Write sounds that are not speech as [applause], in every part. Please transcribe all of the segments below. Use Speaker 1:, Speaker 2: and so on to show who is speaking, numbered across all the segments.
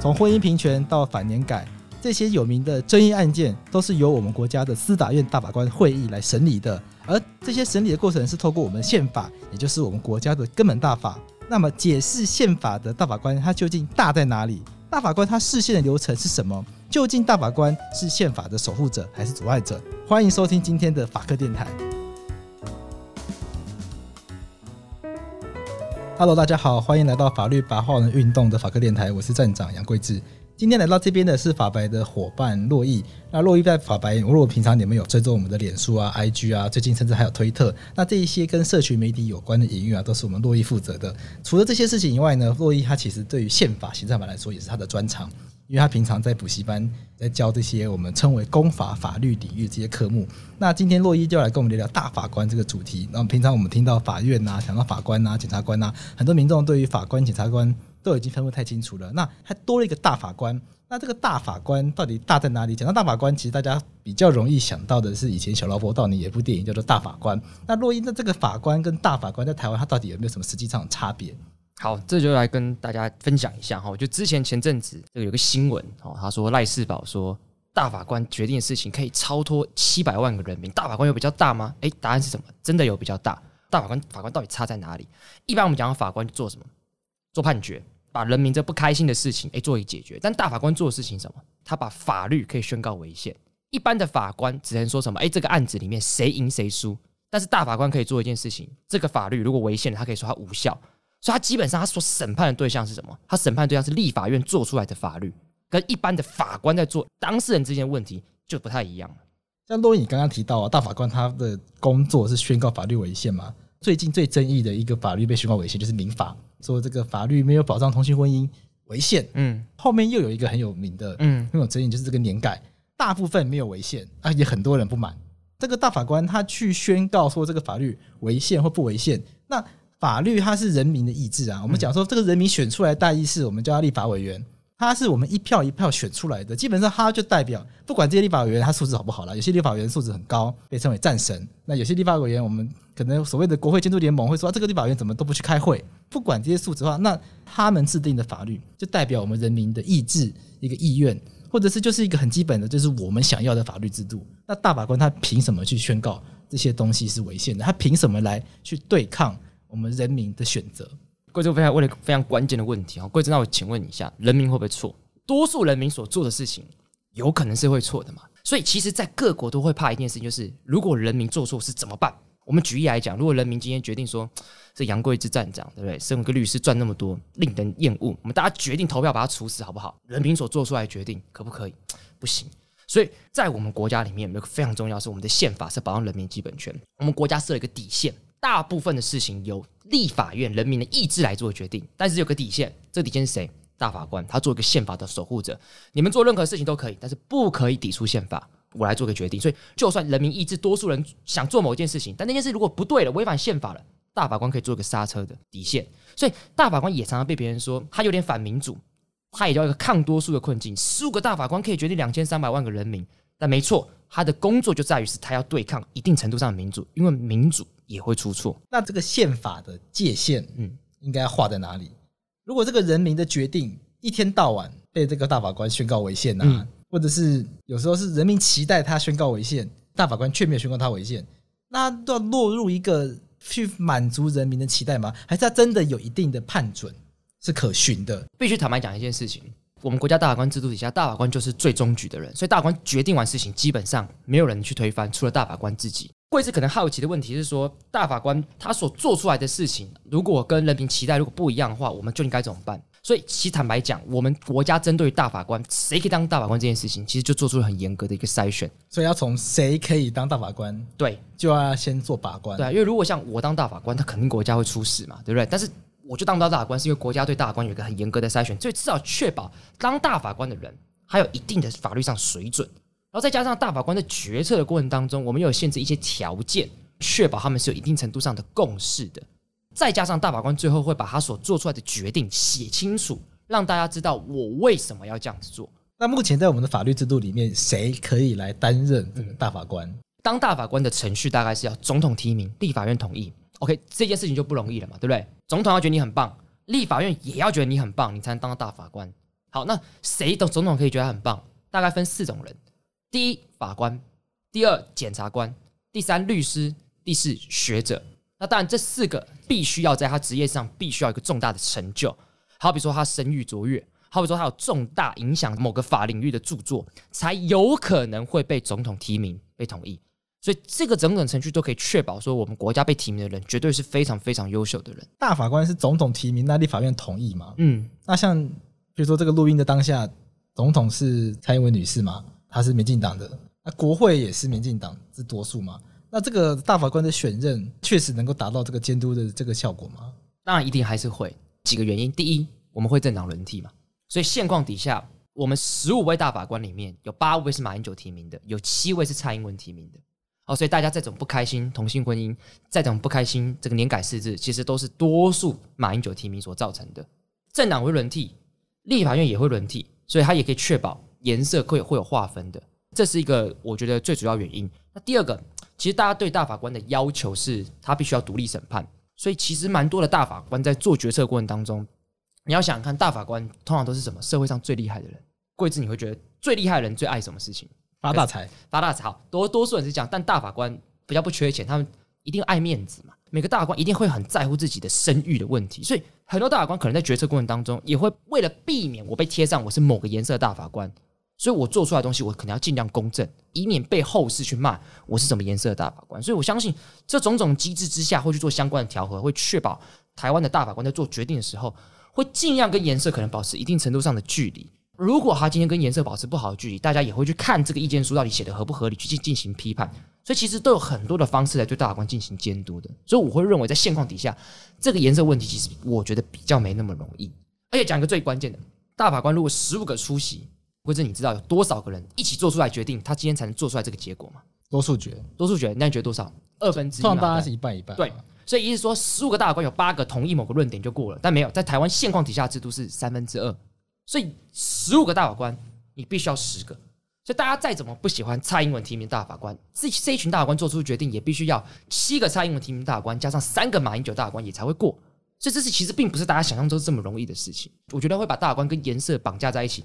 Speaker 1: 从婚姻平权到反年改，这些有名的争议案件都是由我们国家的司法院大法官会议来审理的。而这些审理的过程是透过我们宪法，也就是我们国家的根本大法。那么，解释宪法的大法官他究竟大在哪里？大法官他释宪的流程是什么？究竟大法官是宪法的守护者还是阻碍者？欢迎收听今天的法客电台。Hello，大家好，欢迎来到法律白话文运动的法科电台，我是站长杨贵志。今天来到这边的是法白的伙伴洛毅。那洛毅在法白，如果平常你们有追踪我们的脸书啊、IG 啊，最近甚至还有推特，那这一些跟社群媒体有关的营运啊，都是我们洛毅负责的。除了这些事情以外呢，洛毅他其实对于宪法、行政法来说也是他的专长。因为他平常在补习班在教这些我们称为公法法律领域这些科目。那今天洛伊就来跟我们聊聊大法官这个主题。那平常我们听到法院、啊，想到法官、啊、检察官、啊，很多民众对于法官、检察官都已经分不太清楚了。那还多了一个大法官。那这个大法官到底大在哪里？讲到大法官，其实大家比较容易想到的是以前小劳勃道尼有一部电影叫做《大法官》。那洛伊，那这个法官跟大法官在台湾，他到底有没有什么实际上的差别？
Speaker 2: 好，这就来跟大家分享一下哈。就之前前阵子这个有个新闻哦，他说赖世宝说大法官决定的事情可以超脱七百万个人民，大法官有比较大吗？诶，答案是什么？真的有比较大。大法官法官到底差在哪里？一般我们讲法官做什么？做判决，把人民这不开心的事情诶做以解决。但大法官做的事情什么？他把法律可以宣告违宪。一般的法官只能说什么？诶，这个案子里面谁赢谁输。但是大法官可以做一件事情，这个法律如果违宪，他可以说它无效。所以，他基本上他所审判的对象是什么？他审判的对象是立法院做出来的法律，跟一般的法官在做当事人之间的问题就不太一样了。
Speaker 1: 像洛伊，你刚刚提到啊，大法官他的工作是宣告法律违宪嘛？最近最争议的一个法律被宣告违宪，就是民法，说这个法律没有保障同性婚姻违宪。嗯，后面又有一个很有名的，嗯，很有争议，就是这个年改，大部分没有违宪啊，也很多人不满。这个大法官他去宣告说这个法律违宪或不违宪，那。法律它是人民的意志啊，我们讲说这个人民选出来的代议士，我们叫他立法委员，他是我们一票一票选出来的，基本上他就代表不管这些立法委员他素质好不好啦，有些立法委员素质很高，被称为战神，那有些立法委员我们可能所谓的国会监督联盟会说，啊，这个立法委员怎么都不去开会，不管这些素质的话，那他们制定的法律就代表我们人民的意志一个意愿，或者是就是一个很基本的，就是我们想要的法律制度。那大法官他凭什么去宣告这些东西是违宪的？他凭什么来去对抗？我们人民的选择，
Speaker 2: 贵州非常问了一个非常关键的问题啊！贵州，那我请问你一下，人民会不会错？多数人民所做的事情，有可能是会错的嘛？所以，其实，在各国都会怕一件事情，就是如果人民做错事怎么办？我们举例来讲，如果人民今天决定说，这杨贵之站长，对不对？身为个律师赚那么多，令人厌恶，我们大家决定投票把他处死，好不好？人民所做出来的决定可不可以？不行。所以在我们国家里面，有个非常重要是我们的宪法是保障人民基本权，我们国家设了一个底线。大部分的事情由立法院人民的意志来做决定，但是有个底线，这底线是谁？大法官，他做一个宪法的守护者。你们做任何事情都可以，但是不可以抵触宪法。我来做个决定。所以，就算人民意志，多数人想做某件事情，但那件事如果不对了，违反宪法了，大法官可以做个刹车的底线。所以，大法官也常常被别人说他有点反民主，他也叫一个抗多数的困境。十五个大法官可以决定两千三百万个人民，但没错，他的工作就在于是他要对抗一定程度上的民主，因为民主。也会出错。
Speaker 1: 那这个宪法的界限，嗯，应该要画在哪里？如果这个人民的决定一天到晚被这个大法官宣告违宪啊，或者是有时候是人民期待他宣告违宪，大法官却没有宣告他违宪，那都要落入一个去满足人民的期待吗？还是他真的有一定的判准是可循的？
Speaker 2: 必须坦白讲一件事情：我们国家大法官制度底下，大法官就是最终局的人，所以大法官决定完事情，基本上没有人去推翻，除了大法官自己。贵子可能好奇的问题是说，大法官他所做出来的事情，如果跟人民期待如果不一样的话，我们究竟该怎么办？所以，其实坦白讲，我们国家针对大法官谁可以当大法官这件事情，其实就做出了很严格的一个筛选。
Speaker 1: 所以，要从谁可以当大法官，
Speaker 2: 对，
Speaker 1: 就要先做把关。
Speaker 2: 对，因为如果像我当大法官，他肯定国家会出事嘛，对不对？但是，我就当不到大法官，是因为国家对大法官有一个很严格的筛选，所以至少确保当大法官的人还有一定的法律上水准。然后再加上大法官在决策的过程当中，我们又有限制一些条件，确保他们是有一定程度上的共识的。再加上大法官最后会把他所做出来的决定写清楚，让大家知道我为什么要这样子做。
Speaker 1: 那目前在我们的法律制度里面，谁可以来担任这个大法官？
Speaker 2: 当大法官的程序大概是要总统提名，立法院同意。OK，这件事情就不容易了嘛，对不对？总统要觉得你很棒，立法院也要觉得你很棒，你才能当到大法官。好，那谁的总统可以觉得他很棒？大概分四种人：第一，法官；第二，检察官；第三，律师；第四，学者。那当然，这四个必须要在他职业上必须要一个重大的成就，好比说他声誉卓越，好比说他有重大影响某个法领域的著作，才有可能会被总统提名被同意。所以这个整整程序都可以确保说，我们国家被提名的人绝对是非常非常优秀的人。
Speaker 1: 大法官是总统提名，那立法院同意吗？
Speaker 2: 嗯，
Speaker 1: 那像比如说这个录音的当下，总统是蔡英文女士嘛，她是民进党的，那国会也是民进党是多数嘛？那这个大法官的选任确实能够达到这个监督的这个效果吗？
Speaker 2: 当然一定还是会。几个原因，第一，我们会政党轮替嘛，所以现况底下，我们十五位大法官里面有八位是马英九提名的，有七位是蔡英文提名的。哦，所以大家再怎么不开心同性婚姻，再怎么不开心这个年改释字，其实都是多数马英九提名所造成的。政党会轮替，立法院也会轮替，所以它也可以确保颜色会会有划分的。这是一个我觉得最主要原因。那第二个。其实大家对大法官的要求是，他必须要独立审判。所以其实蛮多的大法官在做决策过程当中，你要想想看，大法官通常都是什么？社会上最厉害的人。贵智，你会觉得最厉害的人最爱什么事情？
Speaker 1: 发大财，
Speaker 2: 发大财。好，多多数人是这样，但大法官比较不缺钱，他们一定爱面子嘛。每个大法官一定会很在乎自己的声誉的问题，所以很多大法官可能在决策过程当中，也会为了避免我被贴上我是某个颜色的大法官。所以我做出来的东西，我可能要尽量公正，以免被后世去骂我是什么颜色的大法官。所以我相信这种种机制之下，会去做相关的调和，会确保台湾的大法官在做决定的时候，会尽量跟颜色可能保持一定程度上的距离。如果他今天跟颜色保持不好的距离，大家也会去看这个意见书到底写的合不合理，去进进行批判。所以其实都有很多的方式来对大法官进行监督的。所以我会认为，在现况底下，这个颜色问题其实我觉得比较没那么容易。而且讲一个最关键的，大法官如果十五个出席。或者你知道有多少个人一起做出来决定，他今天才能做出来这个结果吗？
Speaker 1: 多数决，
Speaker 2: 多数决，那你觉得多少？二分之一，
Speaker 1: 通常大家是一半一半。
Speaker 2: 对，所以意思说，十五个大法官有八个同意某个论点就过了，但没有在台湾现况底下制度是三分之二，所以十五个大法官你必须要十个，所以大家再怎么不喜欢蔡英文提名大法官，这这一群大法官做出决定也必须要七个蔡英文提名大法官加上三个马英九大法官也才会过，所以这是其实并不是大家想象中这么容易的事情。我觉得会把大法官跟颜色绑架在一起。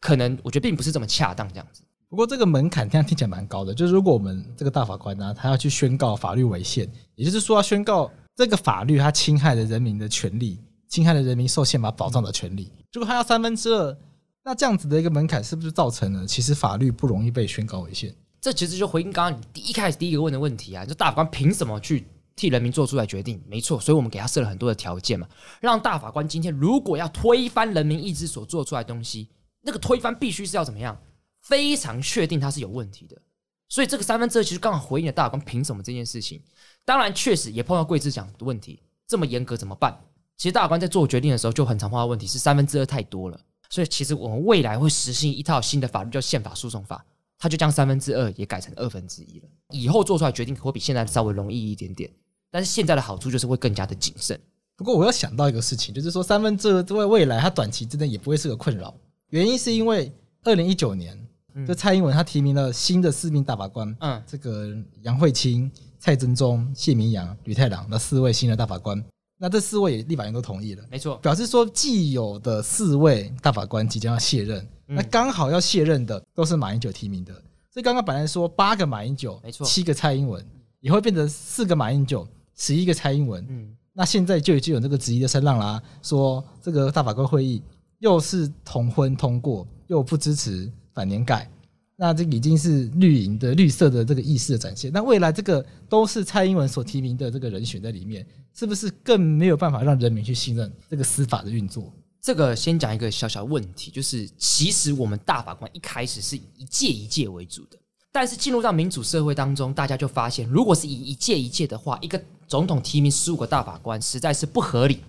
Speaker 2: 可能我觉得并不是这么恰当这样子。
Speaker 1: 不过这个门槛听听起来蛮高的，就是如果我们这个大法官呢，他要去宣告法律违宪，也就是说要宣告这个法律它侵害了人民的权利，侵害了人民受宪法保障的权利。如果他要三分之二，那这样子的一个门槛是不是造成了其实法律不容易被宣告违宪？
Speaker 2: 这其实就回应刚刚你第一开始第一个问的问题啊，就大法官凭什么去替人民做出来决定？没错，所以我们给他设了很多的条件嘛，让大法官今天如果要推翻人民意志所做出来的东西。那个推翻必须是要怎么样？非常确定它是有问题的，所以这个三分之二其实刚好回应了大法官凭什么这件事情。当然，确实也碰到贵智讲的问题，这么严格怎么办？其实大法官在做决定的时候就很常碰到问题，是三分之二太多了。所以其实我们未来会实行一套新的法律，叫宪法诉讼法，它就将三分之二也改成二分之一了。以后做出来决定会比现在稍微容易一点点，但是现在的好处就是会更加的谨慎。
Speaker 1: 不过我要想到一个事情，就是说三分之二在未来它短期之内也不会是个困扰。原因是因为二零一九年，就蔡英文他提名了新的四名大法官，嗯，这个杨惠清、蔡真宗、谢铭洋、吕太郎那四位新的大法官，那这四位立法院都同意了，
Speaker 2: 没错，
Speaker 1: 表示说既有的四位大法官即将要卸任，那刚好要卸任的都是马英九提名的，所以刚刚本来说八个马英九，没错，七个蔡英文，也会变成四个马英九，十一个蔡英文，嗯，那现在就已经有这个质疑的声浪啦，说这个大法官会议。又是同婚通过，又不支持反年改，那这已经是绿营的绿色的这个意识的展现。那未来这个都是蔡英文所提名的这个人选在里面，是不是更没有办法让人民去信任这个司法的运作？
Speaker 2: 这个先讲一个小小问题，就是其实我们大法官一开始是以一届一届为主的，但是进入到民主社会当中，大家就发现，如果是以一届一届的话，一个总统提名十五个大法官，实在是不合理。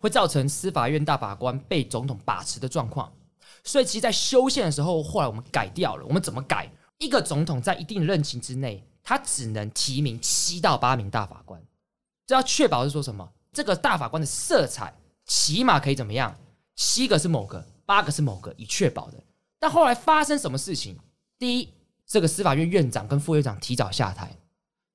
Speaker 2: 会造成司法院大法官被总统把持的状况，所以其实，在修宪的时候，后来我们改掉了。我们怎么改？一个总统在一定任期之内，他只能提名七到八名大法官。这要确保是说什么？这个大法官的色彩起码可以怎么样？七个是某个，八个是某个，以确保的。但后来发生什么事情？第一，这个司法院院长跟副院长提早下台，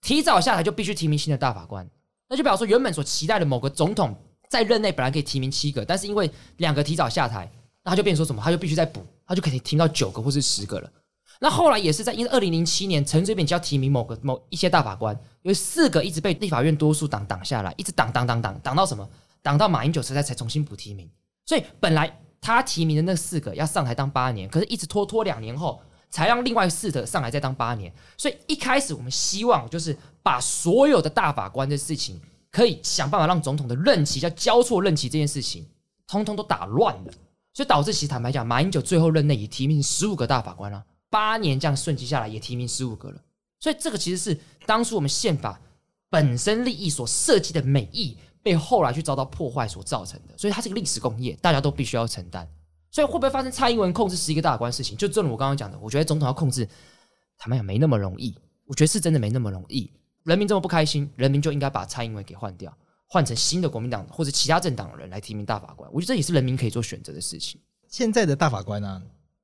Speaker 2: 提早下台就必须提名新的大法官，那就表示说原本所期待的某个总统。在任内本来可以提名七个，但是因为两个提早下台，他就变成说什么？他就必须再补，他就可以停到九个或是十个了。那后来也是在因为二零零七年陈水扁就要提名某个某一些大法官，有四个一直被立法院多数党挡下来，一直挡挡挡挡挡到什么？挡到马英九时代才重新补提名。所以本来他提名的那四个要上台当八年，可是一直拖拖两年后，才让另外四个上来再当八年。所以一开始我们希望就是把所有的大法官的事情，可以想办法让总统的任期叫交错任期这件事情，通通都打乱了。所以导致其实坦白讲，马英九最后任内也提名十五个大法官了，八年这样顺其下来也提名十五个了。所以这个其实是当初我们宪法本身利益所设计的美意，被后来去遭到破坏所造成的。所以它是个历史工业，大家都必须要承担。所以会不会发生蔡英文控制十一个大法官事情？就正如我刚刚讲的，我觉得总统要控制，坦白讲没那么容易。我觉得是真的没那么容易。人民这么不开心，人民就应该把蔡英文给换掉。换成新的国民党或者其他政党的人来提名大法官，我觉得这也是人民可以做选择的事情。
Speaker 1: 现在的大法官呢、啊，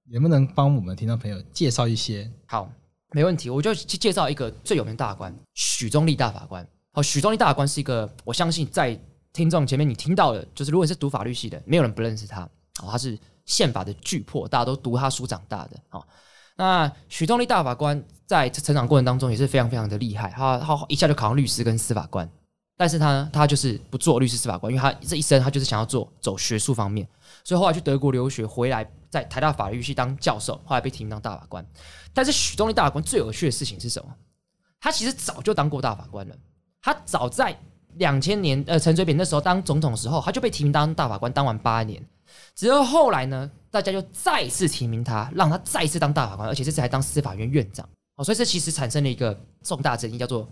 Speaker 1: 能不能帮我们听众朋友介绍一些？
Speaker 2: 好，没问题，我就去介绍一个最有名的大法官许宗力大法官。好，许宗力大法官是一个，我相信在听众前面你听到的，就是如果你是读法律系的，没有人不认识他。好，他是宪法的巨擘，大家都读他书长大的。好，那许宗力大法官在成长过程当中也是非常非常的厉害，他他一下就考上律师跟司法官。但是他他就是不做律师司法官，因为他这一生他就是想要做走学术方面，所以后来去德国留学回来，在台大法律系当教授，后来被提名当大法官。但是许宗力大法官最有趣的事情是什么？他其实早就当过大法官了。他早在两千年，呃，陈水扁那时候当总统的时候，他就被提名当大法官，当完八年。只有后来呢，大家就再次提名他，让他再次当大法官，而且这次还当司法院院长。哦，所以这其实产生了一个重大争议，叫做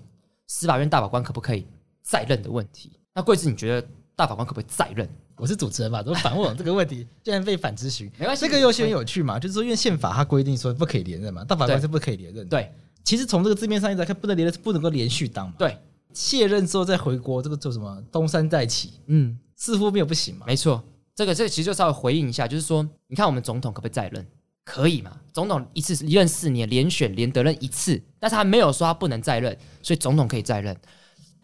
Speaker 2: 司法院大法官可不可以？再任的问题，那贵子，你觉得大法官可不可以再任？
Speaker 1: 我是主持人嘛，怎么反问我这个问题？[laughs] 竟然被反咨询，
Speaker 2: 没关系。
Speaker 1: 这个游戏很有趣嘛，就是说，因为宪法它规定说不可以连任嘛，大法官是不可以连任。
Speaker 2: 对，
Speaker 1: 其实从这个字面上一来看，不能连任是不能够连续当嘛。
Speaker 2: 对，
Speaker 1: 卸任之后再回国，这个做什么？东山再起，嗯，似乎没有不行嘛。
Speaker 2: 没错，这个这个其实就稍微回应一下，就是说，你看我们总统可不可以再任？可以嘛？总统一次一任四年，连选连得任一次，但是他没有说他不能再任，所以总统可以再任。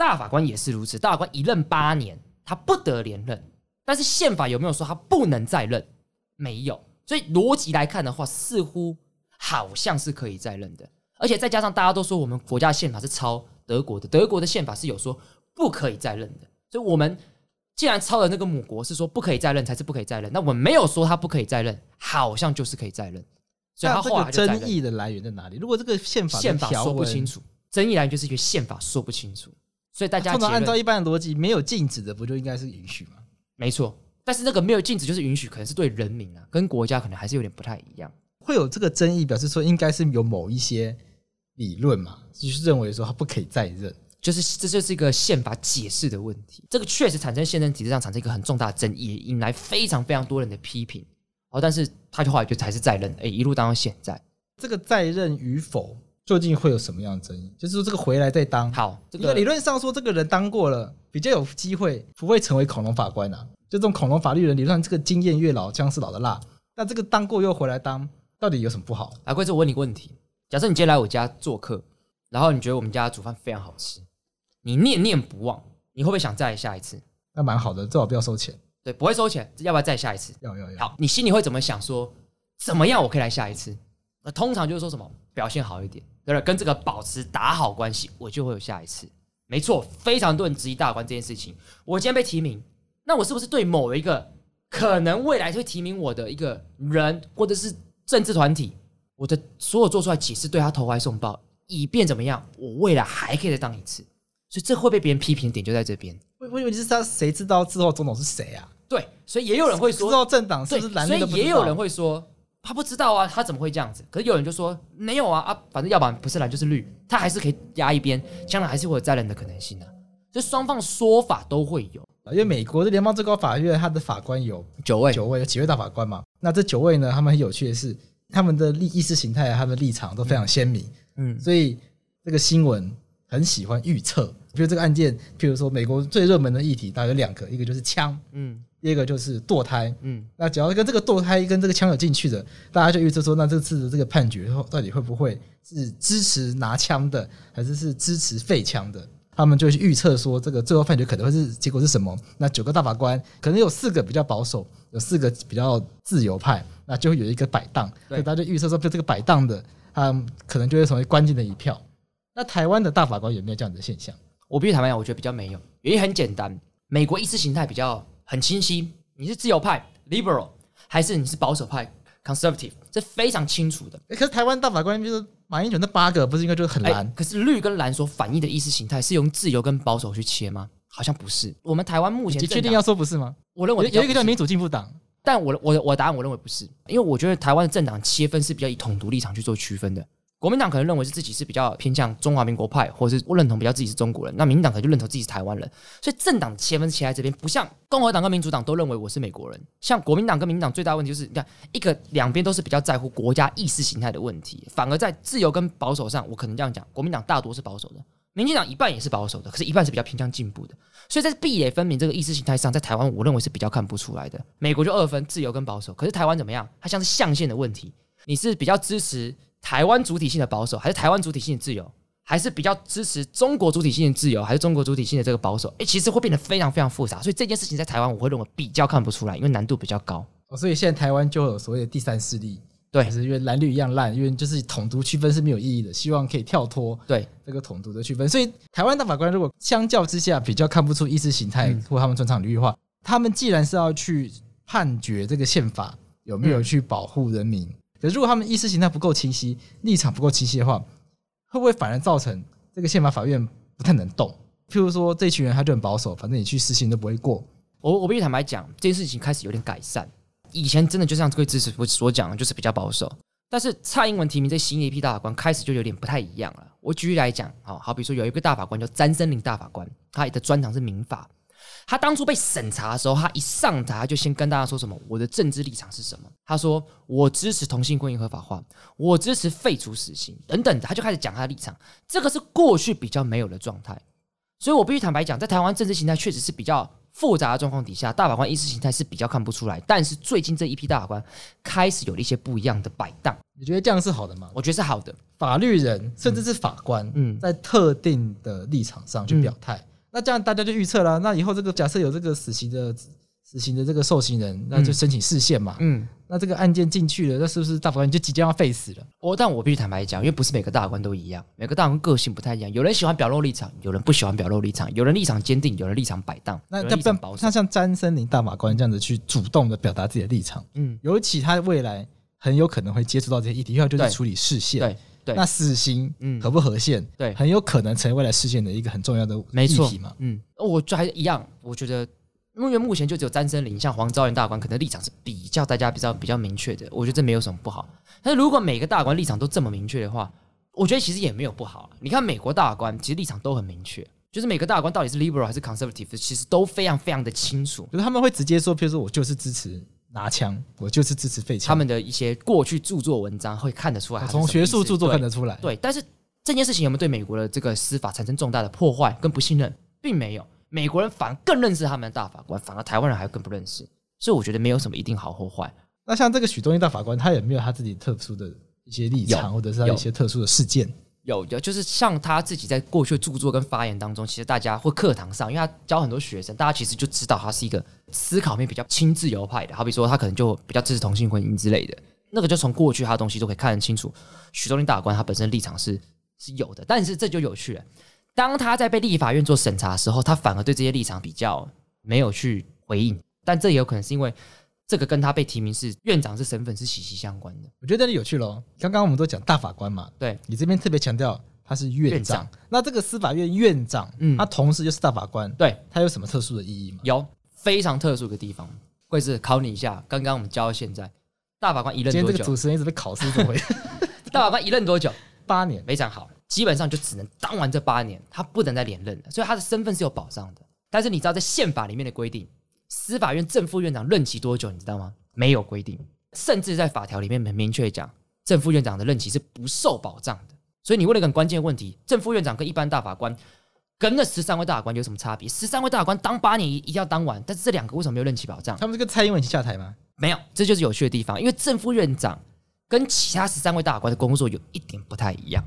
Speaker 2: 大法官也是如此，大法官一任八年，他不得连任。但是宪法有没有说他不能再任？没有。所以逻辑来看的话，似乎好像是可以再任的。而且再加上大家都说我们国家宪法是抄德国的，德国的宪法是有说不可以再任的。所以我们既然抄的那个母国是说不可以再任，才是不可以再任。那我们没有说他不可以再任，好像就是可以再任。所以他后来
Speaker 1: 这个争议的来源在哪里？如果这个宪法
Speaker 2: 宪法说不清楚，争议来源就是因为宪法说不清楚。所以大家
Speaker 1: 通常按照一般的逻辑，没有禁止的，不就应该是允许吗？
Speaker 2: 没错，但是那个没有禁止就是允许，可能是对人民啊，跟国家可能还是有点不太一样。
Speaker 1: 会有这个争议，表示说应该是有某一些理论嘛，就是认为说他不可以再任，
Speaker 2: 就是这就是一个宪法解释的问题。这个确实产生宪政体制上产生一个很重大的争议，引来非常非常多人的批评。哦，但是他就后来就还是再任，哎，一路当到现在。
Speaker 1: 这个再任与否？究竟会有什么样的争议？就是说，这个回来再当
Speaker 2: 好，
Speaker 1: 这个理论上说，这个人当过了，比较有机会不会成为恐龙法官啊。就这种恐龙法律人，理论上这个经验越老，姜是老的辣。那这个当过又回来当，到底有什么不好？
Speaker 2: 来，贵子，我问你个问题：假设你今天来我家做客，然后你觉得我们家煮饭非常好吃，你念念不忘，你会不会想再下一次？
Speaker 1: 那蛮好的，最好不要收钱。
Speaker 2: 对，不会收钱，要不要再下一次？
Speaker 1: 要要要。
Speaker 2: 好，你心里会怎么想？说怎么样我可以来下一次？那通常就是说什么表现好一点。对了，跟这个保持打好关系，我就会有下一次。没错，非常多人质疑大法官这件事情。我今天被提名，那我是不是对某一个可能未来会提名我的一个人，或者是政治团体，我的所有做出来解释对他投怀送抱，以便怎么样，我未来还可以再当一次？所以这会被别人批评点就在这边。
Speaker 1: 我我以为是他，谁知道之后总统是谁啊？
Speaker 2: 对，所以也有人会说，
Speaker 1: 知道政党是不是蓝的？
Speaker 2: 所以也有人会说。他不知道啊，他怎么会这样子？可是有人就说没有啊啊，反正要不然不是蓝就是绿，他还是可以压一边，将来还是会有再任的可能性的、啊。这双方说法都会有，
Speaker 1: 因为美国的联邦最高法院，他的法官有
Speaker 2: 九位，
Speaker 1: 九位有几位大法官嘛？那这九位呢，他们很有趣的是，他们的立意识形态、他们的立场都非常鲜明。嗯，所以这个新闻很喜欢预测，比如这个案件，譬如说美国最热门的议题，大概有两个，一个就是枪，嗯。第一个就是堕胎，嗯，那只要跟这个堕胎跟这个枪有进去的，大家就预测说，那这次的这个判决到底会不会是支持拿枪的，还是是支持废枪的？他们就去预测说这个最后判决可能会是结果是什么。那九个大法官可能有四个比较保守，有四个比较自由派，那就会有一个摆荡，所以大家就预测说，就这个摆荡的，他可能就会成为关键的一票。那台湾的大法官有没有这样的现象？
Speaker 2: 我必须坦白讲，我觉得比较没有，原因很简单，美国意识形态比较很清晰，你是自由派 （liberal） 还是你是保守派 （conservative），这非常清楚的。
Speaker 1: 可是台湾大法官就是马英九那八个，不是应该就是很蓝？
Speaker 2: 可是绿跟蓝所反映的意识形态是用自由跟保守去切吗？好像不是。我们台湾目前
Speaker 1: 你确定要说不是吗？
Speaker 2: 我认为
Speaker 1: 有一个叫民主进步党，
Speaker 2: 但我我我答案我认为不是，因为我觉得台湾的政党切分是比较以统独立场去做区分的。国民党可能认为是自己是比较偏向中华民国派，或者是认同比较自己是中国人。那民进党可能就认同自己是台湾人。所以政党切分切在这边，不像共和党跟民主党都认为我是美国人。像国民党跟民进党最大问题就是，你看一个两边都是比较在乎国家意识形态的问题，反而在自由跟保守上，我可能这样讲，国民党大多是保守的，民进党一半也是保守的，可是一半是比较偏向进步的。所以在壁垒分明这个意识形态上，在台湾我认为是比较看不出来的。美国就二分，自由跟保守，可是台湾怎么样？它像是象限的问题，你是比较支持。台湾主体性的保守，还是台湾主体性的自由，还是比较支持中国主体性的自由，还是中国主体性的这个保守？哎，其实会变得非常非常复杂。所以这件事情在台湾，我会认为比较看不出来，因为难度比较高。
Speaker 1: 哦，所以现在台湾就有所谓的第三势力，
Speaker 2: 对，
Speaker 1: 就是因为蓝绿一样烂，因为就是统独区分是没有意义的，希望可以跳脱对这个统独的区分。所以台湾大法官如果相较之下比较看不出意识形态或他们专长领域化，他们既然是要去判决这个宪法有没有去保护人民。可是，如果他们意识形态不够清晰，立场不够清晰的话，会不会反而造成这个宪法法院不太能动？譬如说，这群人他就很保守，反正你去施行都不会过。
Speaker 2: 我我必须坦白讲，这件事情开始有点改善。以前真的就像这位支持我所讲的，就是比较保守。但是蔡英文提名这新一批大法官，开始就有点不太一样了。我举例来讲，好好比说有一个大法官叫詹森林大法官，他的专长是民法。他当初被审查的时候，他一上台就先跟大家说什么：“我的政治立场是什么？”他说：“我支持同性婚姻合法化，我支持废除死刑等等的。”他就开始讲他的立场。这个是过去比较没有的状态，所以我必须坦白讲，在台湾政治形态确实是比较复杂的状况底下，大法官意识形态是比较看不出来。但是最近这一批大法官开始有了一些不一样的摆荡，
Speaker 1: 你觉得这样是好的吗？
Speaker 2: 我觉得是好的。
Speaker 1: 法律人甚至是法官，嗯，在特定的立场上去表态。嗯那这样大家就预测了，那以后这个假设有这个死刑的死刑的这个受刑人，那就申请释宪嘛。嗯，那这个案件进去了，那是不是大法官就即将要废死了？
Speaker 2: 我但我必须坦白讲，因为不是每个大法官都一样，每个大法官个性不太一样，有人喜欢表露立场，有人不喜欢表露立场，有人立场坚定，有人立场摆荡。
Speaker 1: 那这样，他像詹森林大法官这样子去主动的表达自己的立场，嗯，尤其他未来很有可能会接触到这些议题，要就是处理释宪。对。对，那死刑合不合宪？对，很有可能成为未来事件的一个很重要的议题嘛。
Speaker 2: 嗯，我就还是一样，我觉得，因为目前就只有詹森林，像黄昭元大官，可能立场是比较大家比较比较明确的。我觉得这没有什么不好。但是如果每个大官立场都这么明确的话，我觉得其实也没有不好。你看美国大法官其实立场都很明确，就是每个大法官到底是 liberal 还是 conservative，其实都非常非常的清楚。
Speaker 1: 就是他们会直接说，譬如说我就是支持。拿枪，我就是支持废枪。
Speaker 2: 他们的一些过去著作文章会看得出来，
Speaker 1: 从学术著作看得出来。
Speaker 2: 对，但是这件事情有没有对美国的这个司法产生重大的破坏跟不信任，并没有。美国人反而更认识他们的大法官，反而台湾人还更不认识。所以我觉得没有什么一定好或坏。
Speaker 1: 那像这个许宗义大法官，他有没有他自己特殊的一些立场，或者是他一些特殊的事件？
Speaker 2: 有有，就是像他自己在过去的著作跟发言当中，其实大家会课堂上，因为他教很多学生，大家其实就知道他是一个思考面比较亲自由派的。好比说，他可能就比较支持同性婚姻之类的，那个就从过去他的东西都可以看得清楚。许宗林大法官他本身立场是是有的，但是这就有趣了。当他在被立法院做审查的时候，他反而对这些立场比较没有去回应，但这也有可能是因为。这个跟他被提名是院长是身份是息息相关的，
Speaker 1: 我觉得有趣喽。刚刚我们都讲大法官嘛，
Speaker 2: 对
Speaker 1: 你这边特别强调他是院长，那这个司法院院长，嗯，他同时又是大法官，
Speaker 2: 对，
Speaker 1: 他有什么特殊的意义吗？
Speaker 2: 有非常特殊的地方。贵子考你一下，刚刚我们教到现在，大法官一任多久？今
Speaker 1: 天这个主持人一直被考试这回 [laughs] [laughs]
Speaker 2: 大法官一任多久？
Speaker 1: 八年，
Speaker 2: 非常好，基本上就只能当完这八年，他不能再连任了，所以他的身份是有保障的。但是你知道在宪法里面的规定，司法院正副院长任期多久？你知道吗？没有规定，甚至在法条里面很明确讲，正副院长的任期是不受保障的。所以你问了一个很关键的问题：正副院长跟一般大法官，跟那十三位大法官有什么差别？十三位大法官当八年一定要当完，但是这两个为什么没有任期保障？
Speaker 1: 他们是跟蔡英文一起下台吗？
Speaker 2: 没有，这就是有趣的地方。因为正副院长跟其他十三位大法官的工作有一点不太一样。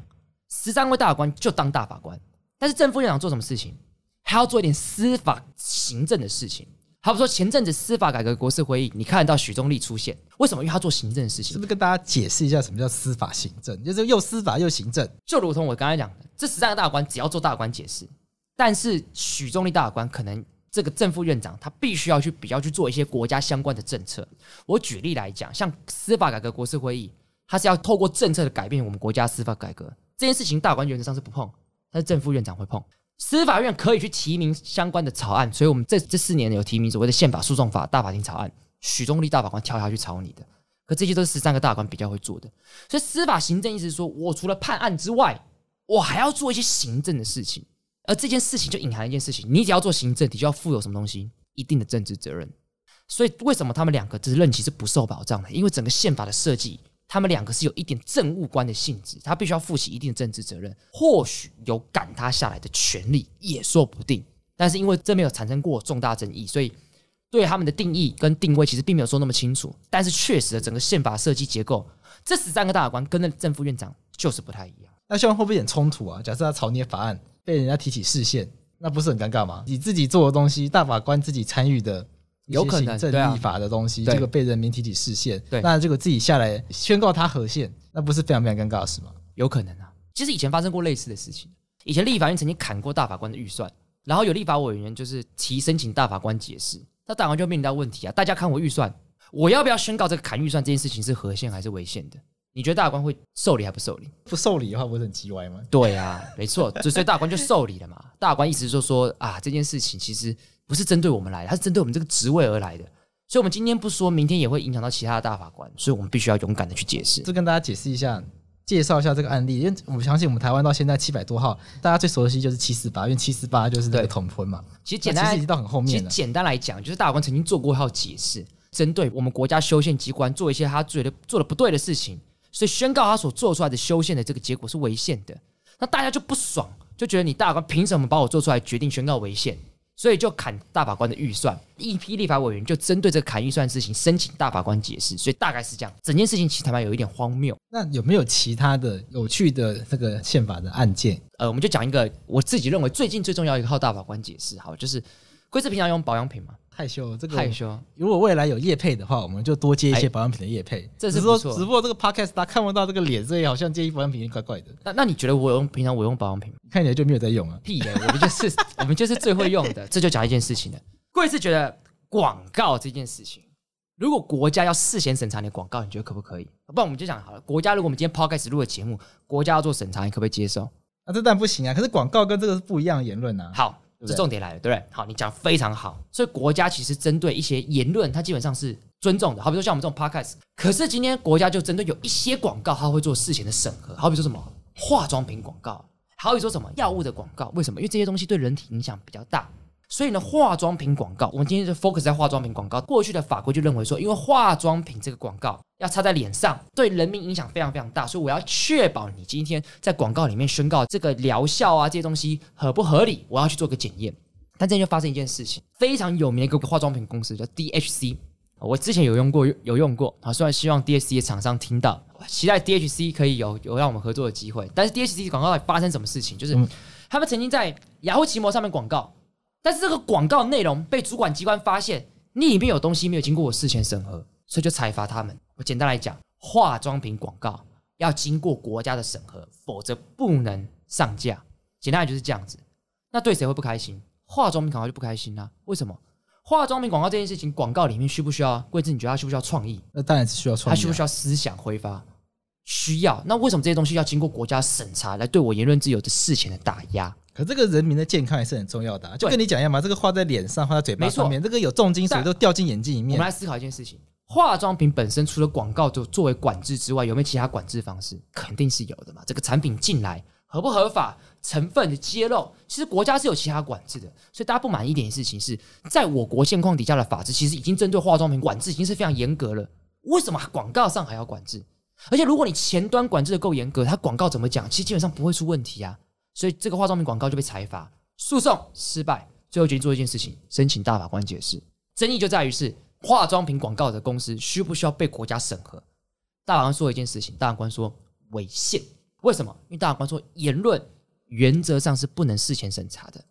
Speaker 2: 十三位大法官就当大法官，但是正副院长做什么事情？还要做一点司法行政的事情。好比说前阵子司法改革国事会议，你看得到许宗力出现，为什么？因为他做行政的事情。
Speaker 1: 是不是跟大家解释一下什么叫司法行政？就是又司法又行政，
Speaker 2: 就如同我刚才讲的，这十三个大法官只要做大法官解释，但是许宗力大法官可能这个正副院长他必须要去比较去做一些国家相关的政策。我举例来讲，像司法改革国事会议，他是要透过政策的改变我们国家司法改革这件事情，大法官原则上是不碰，但是正副院长会碰。司法院可以去提名相关的草案，所以我们这这四年有提名所谓的宪法诉讼法大法庭草案，许宗力大法官跳下去炒你的，可这些都是十三个大官比较会做的。所以司法行政意思是说，我除了判案之外，我还要做一些行政的事情，而这件事情就隐含一件事情，你只要做行政，你就要负有什么东西，一定的政治责任。所以为什么他们两个这任期是不受保障的？因为整个宪法的设计。他们两个是有一点政务官的性质，他必须要负起一定的政治责任，或许有赶他下来的权利，也说不定。但是因为这没有产生过重大争议，所以对他们的定义跟定位其实并没有说那么清楚。但是确实，整个宪法设计结构，这十三个大法官跟那正副院长就是不太一样。
Speaker 1: 那希望会不会有点冲突啊？假设他草拟法案被人家提起视线，那不是很尴尬吗？你自己做的东西，大法官自己参与的。有可能正立法的东西，这个被人民提起释宪，那这个自己下来宣告他和宪，那不是非常非常尴尬的事吗？
Speaker 2: 有可能啊，其实以前发生过类似的事情，以前立法院曾经砍过大法官的预算，然后有立法委员就是提申请大法官解释，那大法官就面临到问题啊，大家看我预算，我要不要宣告这个砍预算这件事情是合宪还是违宪的？你觉得大法官会受理还不受理？
Speaker 1: 不受理的话，不是很奇歪吗？
Speaker 2: 对啊，没错，所以大法官就受理了嘛。大法官意思就是说啊，这件事情其实。不是针对我们来的，它是针对我们这个职位而来的，所以，我们今天不说，明天也会影响到其他的大法官，所以我们必须要勇敢的去解释。
Speaker 1: 这跟大家解释一下，介绍一下这个案例，因为我们相信我们台湾到现在七百多号，大家最熟悉就是七四八，因为七四八就是那个同婚嘛。
Speaker 2: 其实简单，
Speaker 1: 其实已经到很后面了。
Speaker 2: 其实简单来讲，就是大法官曾经做过一套解释，针对我们国家修宪机关做一些他觉得做的不对的事情，所以宣告他所做出来的修宪的这个结果是违宪的。那大家就不爽，就觉得你大法官凭什么把我做出来决定宣告违宪？所以就砍大法官的预算，一批立法委员就针对这个砍预算的事情申请大法官解释，所以大概是这样。整件事情其实坦白有一点荒谬。
Speaker 1: 那有没有其他的有趣的这个宪法的案件？
Speaker 2: 呃，我们就讲一个我自己认为最近最重要一个靠大法官解释，好，就是贵司平常用保养品吗？
Speaker 1: 害羞，这个
Speaker 2: 害羞。
Speaker 1: 如果未来有业配的话，我们就多接一些保养品的业配。
Speaker 2: 这是说，
Speaker 1: 只不过这个 podcast 大家看不到这个脸，所以好像接一保养品怪怪的。
Speaker 2: 那那你觉得我用平常我用保养品吗？
Speaker 1: 看起来就没有在用啊？
Speaker 2: 屁的，我们就是我们就是最会用的。[laughs] 这就讲一件事情了。贵是觉得广告这件事情，如果国家要事先审查你的广告，你觉得可不可以？不然我们就讲好了，国家如果我们今天 podcast 录的节目，国家要做审查，你可不可以接受？
Speaker 1: 啊，这当然不行啊。可是广告跟这个是不一样的言论啊。
Speaker 2: 好。这重点来了，对不对？好，你讲非常好。所以国家其实针对一些言论，它基本上是尊重的。好比说像我们这种 podcast，可是今天国家就针对有一些广告，它会做事前的审核。好比说什么化妆品广告，好比说什么药物的广告。为什么？因为这些东西对人体影响比较大。所以呢，化妆品广告，我们今天就 focus 在化妆品广告。过去的法规就认为说，因为化妆品这个广告要擦在脸上，对人民影响非常非常大，所以我要确保你今天在广告里面宣告这个疗效啊，这些东西合不合理，我要去做个检验。但这就发生一件事情，非常有名的一个化妆品公司叫 DHC，我之前有用过，有用过啊，虽然希望 DHC 的厂商听到，期待 DHC 可以有有让我们合作的机会。但是 DHC 广告到底发生什么事情？就是他们曾经在雅虎奇摩上面广告。但是这个广告内容被主管机关发现，你里面有东西没有经过我事前审核，所以就裁罚他们。我简单来讲，化妆品广告要经过国家的审核，否则不能上架。简单来就是这样子。那对谁会不开心？化妆品广告就不开心啊？为什么？化妆品广告这件事情，广告里面需不需要？贵志你觉得它需不需要创意？
Speaker 1: 那当然是需要创意。它
Speaker 2: 需不需要思想挥发？需要。那为什么这些东西要经过国家审查，来对我言论自由的事前的打压？
Speaker 1: 可这个人民的健康也是很重要的，啊，就跟你讲一样嘛。这个画在脸上，画在嘴巴上面，这个有重金属都掉进眼睛里面。
Speaker 2: 我们来思考一件事情：化妆品本身除了广告就作为管制之外，有没有其他管制方式？肯定是有的嘛。这个产品进来合不合法，成分的揭露，其实国家是有其他管制的。所以大家不满意一点的事情是，在我国现况底下的法制，其实已经针对化妆品管制已经是非常严格了。为什么广告上还要管制？而且如果你前端管制的够严格，它广告怎么讲，其实基本上不会出问题啊。所以这个化妆品广告就被裁罚，诉讼失败，最后决定做一件事情，申请大法官解释。争议就在于是化妆品广告的公司需不需要被国家审核？大法官说一件事情，大法官说违宪。为什么？因为大法官说言论原则上是不能事前审查的。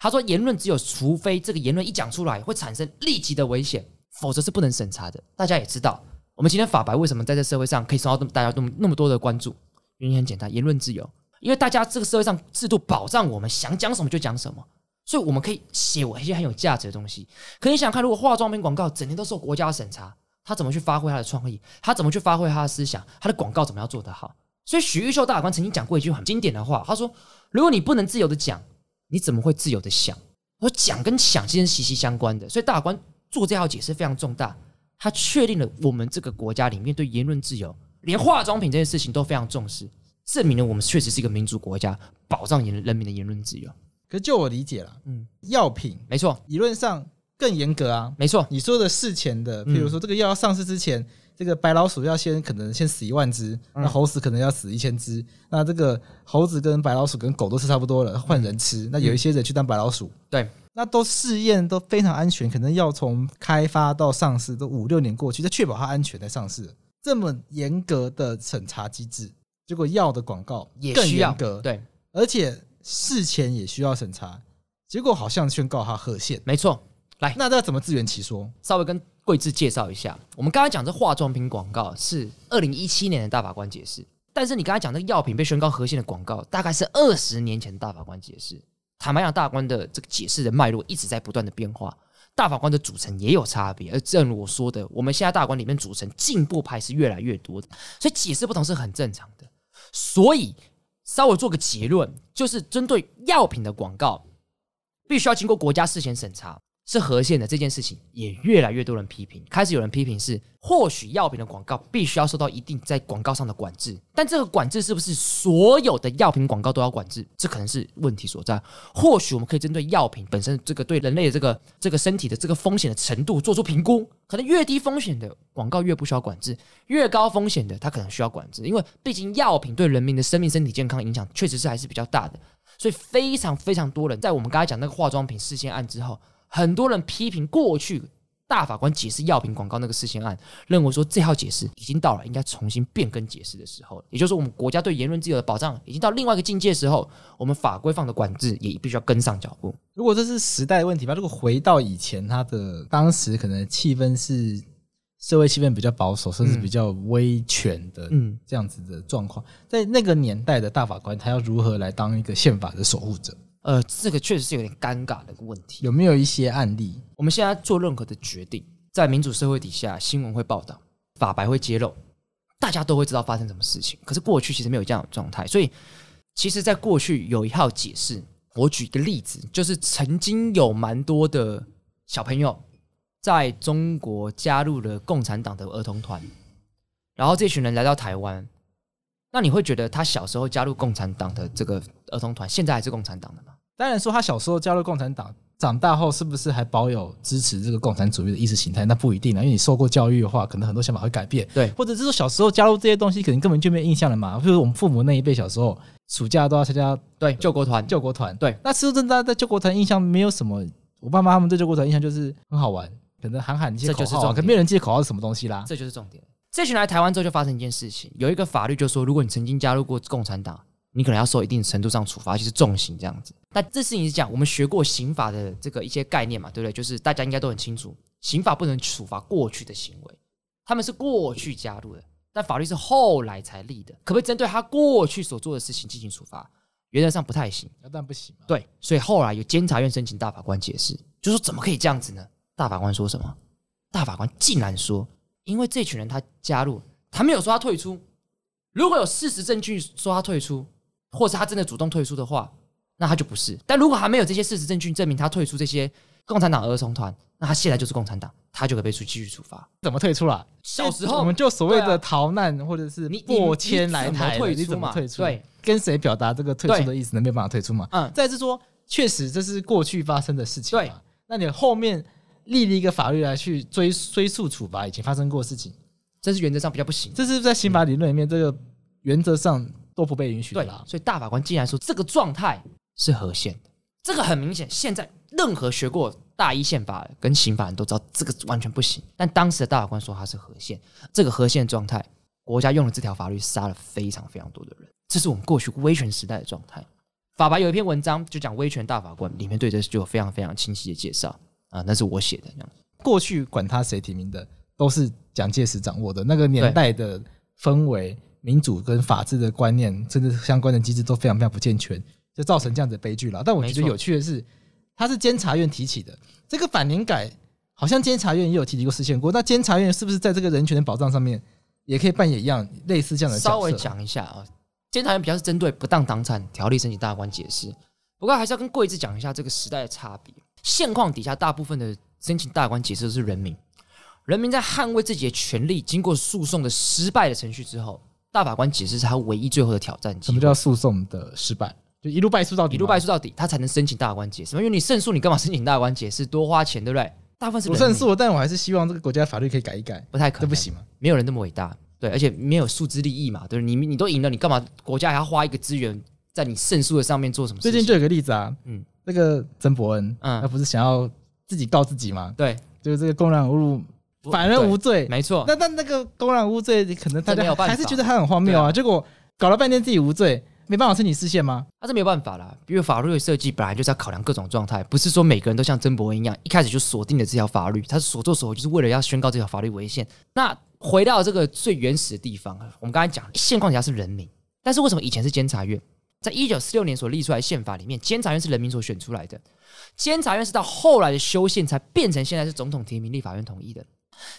Speaker 2: 他说，言论只有除非这个言论一讲出来会产生立即的危险，否则是不能审查的。大家也知道，我们今天法白为什么在这社会上可以受到大家那么那么多的关注？原因很简单，言论自由。因为大家这个社会上制度保障我们想讲什么就讲什么，所以我们可以写一些很有价值的东西。可你想看，如果化妆品广告整天都受国家审查，他怎么去发挥他的创意？他怎么去发挥他的思想？他的广告怎么样做得好？所以许玉秀大法官曾经讲过一句很经典的话，他说：“如果你不能自由的讲。”你怎么会自由的想？我讲跟想其实息息相关的，所以大法官做这套解释非常重大，他确定了我们这个国家里面对言论自由，连化妆品这件事情都非常重视，证明了我们确实是一个民主国家，保障言人民的言论自由。
Speaker 1: 可是就我理解了，嗯，药品
Speaker 2: 没错，
Speaker 1: 理论上更严格啊，
Speaker 2: 没错。
Speaker 1: 你说的事前的，譬如说这个药要上市之前。这个白老鼠要先可能先死一万只，那猴子可能要死一千只。那这个猴子跟白老鼠跟狗都是差不多了，换人吃。那有一些人去当白老鼠，
Speaker 2: 对，
Speaker 1: 那都试验都非常安全，可能要从开发到上市都五六年过去，再确保它安全才上市。这么严格的审查机制，结果药的广告也更严格，
Speaker 2: 对，
Speaker 1: 而且事前也需要审查，结果好像宣告它核线，
Speaker 2: 没错。来，
Speaker 1: 那要怎么自圆其说？
Speaker 2: 稍微跟贵志介绍一下，我们刚才讲这化妆品广告是二零一七年的大法官解释，但是你刚才讲这药品被宣告核线的广告，大概是二十年前的大法官解释。坦白讲，大法官的这个解释的脉络一直在不断的变化，大法官的组成也有差别。而正如我说的，我们现在大法官里面组成进步派是越来越多的，所以解释不同是很正常的。所以稍微做个结论，就是针对药品的广告，必须要经过国家事前审查。是合宪的这件事情，也越来越多人批评。开始有人批评是，或许药品的广告必须要受到一定在广告上的管制，但这个管制是不是所有的药品广告都要管制？这可能是问题所在。或许我们可以针对药品本身这个对人类的这个这个身体的这个风险的程度做出评估，可能越低风险的广告越不需要管制，越高风险的它可能需要管制，因为毕竟药品对人民的生命、身体健康影响确实是还是比较大的。所以非常非常多人在我们刚才讲那个化妆品事件案之后。很多人批评过去大法官解释药品广告那个事件案，认为说这套解释已经到了应该重新变更解释的时候，也就是说我们国家对言论自由的保障已经到另外一个境界的时候，我们法规放的管制也必须要跟上脚步。
Speaker 1: 如果这是时代的问题吧，如果回到以前，他的当时可能气氛是社会气氛比较保守，甚至比较威权的，嗯，这样子的状况，在那个年代的大法官，他要如何来当一个宪法的守护者？
Speaker 2: 呃，这个确实是有点尴尬的一个问题。
Speaker 1: 有没有一些案例？
Speaker 2: 我们现在做任何的决定，在民主社会底下，新闻会报道，法白会揭露，大家都会知道发生什么事情。可是过去其实没有这样的状态，所以其实，在过去有一套解释。我举一个例子，就是曾经有蛮多的小朋友在中国加入了共产党的儿童团，然后这群人来到台湾。那你会觉得他小时候加入共产党的这个儿童团，现在还是共产党的吗？
Speaker 1: 当然说他小时候加入共产党，长大后是不是还保有支持这个共产主义的意识形态？那不一定啊，因为你受过教育的话，可能很多想法会改变。
Speaker 2: 对，
Speaker 1: 或者是说小时候加入这些东西，可能根本就没有印象了嘛。比如我们父母那一辈小时候，暑假都要参加
Speaker 2: 对救国团，
Speaker 1: 救国团。
Speaker 2: 对，
Speaker 1: 那其实真的在救国团印象没有什么，我爸妈他们对救国团印象就是很好玩，可能喊喊一些口号，这就是重点，可没有人记得口号是什么东西啦。
Speaker 2: 这就是重点。这群来台湾之后，就发生一件事情，有一个法律就说，如果你曾经加入过共产党，你可能要受一定程度上处罚，就是重刑这样子。但这事情是讲，我们学过刑法的这个一些概念嘛，对不对？就是大家应该都很清楚，刑法不能处罚过去的行为，他们是过去加入的，但法律是后来才立的，可不可以针对他过去所做的事情进行处罚？原则上不太行，
Speaker 1: 但不行。
Speaker 2: 对，所以后来有监察院申请大法官解释，就说怎么可以这样子呢？大法官说什么？大法官竟然说。因为这群人他加入，他没有说他退出。如果有事实证据说他退出，或是他真的主动退出的话，那他就不是。但如果还没有这些事实证据证明他退出这些共产党儿童团，那他现在就是共产党，他就可以被继续处罚。
Speaker 1: 怎么退出了？
Speaker 2: 小时候
Speaker 1: 我们就所谓的逃难或者是过迁来台，你怎么退出？
Speaker 2: 对，
Speaker 1: 跟谁表达这个退出的意思？能没有办法退出嘛？嗯。再是说，确实这是过去发生的事情。对，那你后面。立了一个法律来去追追溯处罚已经发生过的事情，
Speaker 2: 这是原则上比较不行。
Speaker 1: 这是在刑法理论里面，这个原则上都不被允许的啦。
Speaker 2: 所以大法官竟然说这个状态是合宪的，这个很明显，现在任何学过大一宪法跟刑法人都知道这个完全不行。但当时的大法官说他是合宪，这个合宪状态，国家用了这条法律杀了非常非常多的人，这是我们过去威权时代的状态。法白有一篇文章就讲威权大法官，里面对这就有非常非常清晰的介绍啊，那是我写的。这样
Speaker 1: 过去管他谁提名的，都是蒋介石掌握的那个年代的氛围、民主跟法治的观念，甚至相关的机制都非常非常不健全，就造成这样子的悲剧了。但我觉得有趣的是，他是监察院提起的这个反年改，好像监察院也有提起过实现过。那监察院是不是在这个人权的保障上面，也可以扮演一样类似这样的角色？
Speaker 2: 稍微讲一下啊，监察院比较是针对不当党产条例申请大法官解释，不过还是要跟贵志讲一下这个时代的差别。现况底下，大部分的申请大法官解释的是人民，人民在捍卫自己的权利，经过诉讼的失败的程序之后，大法官解释是他唯一最后的挑战。
Speaker 1: 什么叫诉讼的失败？就一路败诉到底，
Speaker 2: 一路败诉到底，他才能申请大法官解释。因为你胜诉，你干嘛申请大法官解释？多花钱，对不对？大部分是
Speaker 1: 我胜诉，但我还是希望这个国家法律可以改一改。
Speaker 2: 不太可能，
Speaker 1: 这不行吗？
Speaker 2: 没有人那么伟大，对，而且没有诉之利益嘛，对，你你都赢了，你干嘛国家还要花一个资源在你胜诉的上面做什么？
Speaker 1: 最近就有个例子啊，嗯，那个曾伯恩，嗯，他不是想要自己告自己吗？
Speaker 2: 对，
Speaker 1: 就是这个公然侮辱，反人无罪，
Speaker 2: 没错。
Speaker 1: 那但那个公然无罪，可能大家还是觉得他很荒谬啊，结果搞了半天自己无罪。没办法申请释宪吗？
Speaker 2: 他是没有办法啦，因为法律的设计本来就是要考量各种状态，不是说每个人都像曾伯恩一样，一开始就锁定了这条法律，他所作所为就是为了要宣告这条法律违宪。那回到这个最原始的地方，我们刚才讲现况底下是人民，但是为什么以前是监察院？在一九四六年所立出来的宪法里面，监察院是人民所选出来的，监察院是到后来的修宪才变成现在是总统提名、立法院同意的。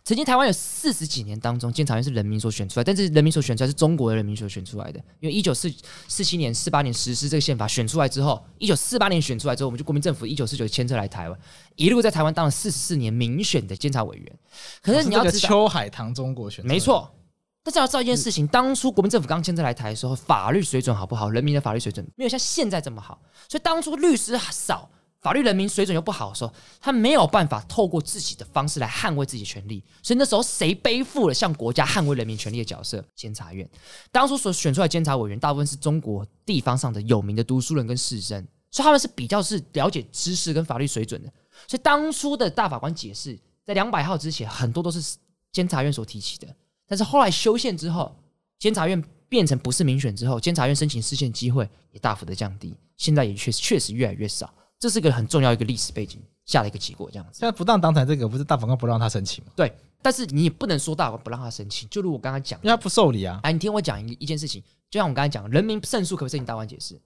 Speaker 2: 曾经台湾有四十几年当中，监察院是人民所选出来，但是人民所选出来是中国的人民所选出来的。因为一九四四七年、四八年实施这个宪法选出来之后，一九四八年选出来之后，我们就国民政府一九四九迁册来台湾，一路在台湾当了四十四年民选的监察委员。可是你要知道，
Speaker 1: 秋海棠中国选
Speaker 2: 没错。但是要知道一件事情，当初国民政府刚迁册来台的时候，法律水准好不好？人民的法律水准没有像现在这么好，所以当初律师少。法律人民水准又不好的时候，他没有办法透过自己的方式来捍卫自己的权利，所以那时候谁背负了向国家捍卫人民权利的角色？监察院当初所选出来监察委员，大部分是中国地方上的有名的读书人跟士绅，所以他们是比较是了解知识跟法律水准的。所以当初的大法官解释，在两百号之前，很多都是监察院所提起的。但是后来修宪之后，监察院变成不是民选之后，监察院申请释宪机会也大幅的降低，现在也确确实越来越少。这是一个很重要一个历史背景下的一个结果，这样子。
Speaker 1: 现在不当党产这个不是大法官不让他申请吗？
Speaker 2: 对，但是你也不能说大法官不让他申请。就如我刚刚讲，
Speaker 1: 因为他不受理啊。
Speaker 2: 哎，你听我讲一一件事情，就像我刚才讲，人民胜诉可不可以申请大法官解释？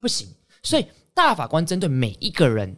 Speaker 2: 不行。所以大法官针对每一个人